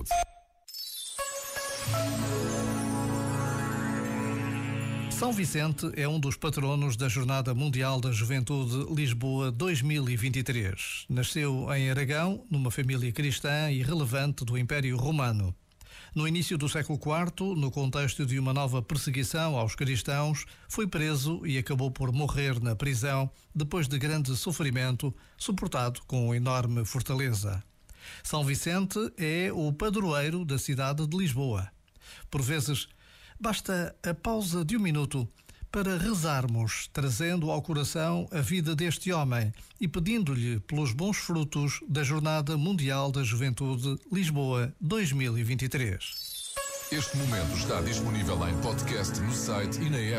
download. São Vicente é um dos patronos da Jornada Mundial da Juventude Lisboa 2023. Nasceu em Aragão, numa família cristã e relevante do Império Romano. No início do século IV, no contexto de uma nova perseguição aos cristãos, foi preso e acabou por morrer na prisão depois de grande sofrimento, suportado com enorme fortaleza. São Vicente é o padroeiro da cidade de Lisboa. Por vezes, basta a pausa de um minuto para rezarmos, trazendo ao coração a vida deste homem e pedindo-lhe pelos bons frutos da Jornada Mundial da Juventude Lisboa 2023. Este momento está disponível em podcast no site e na app.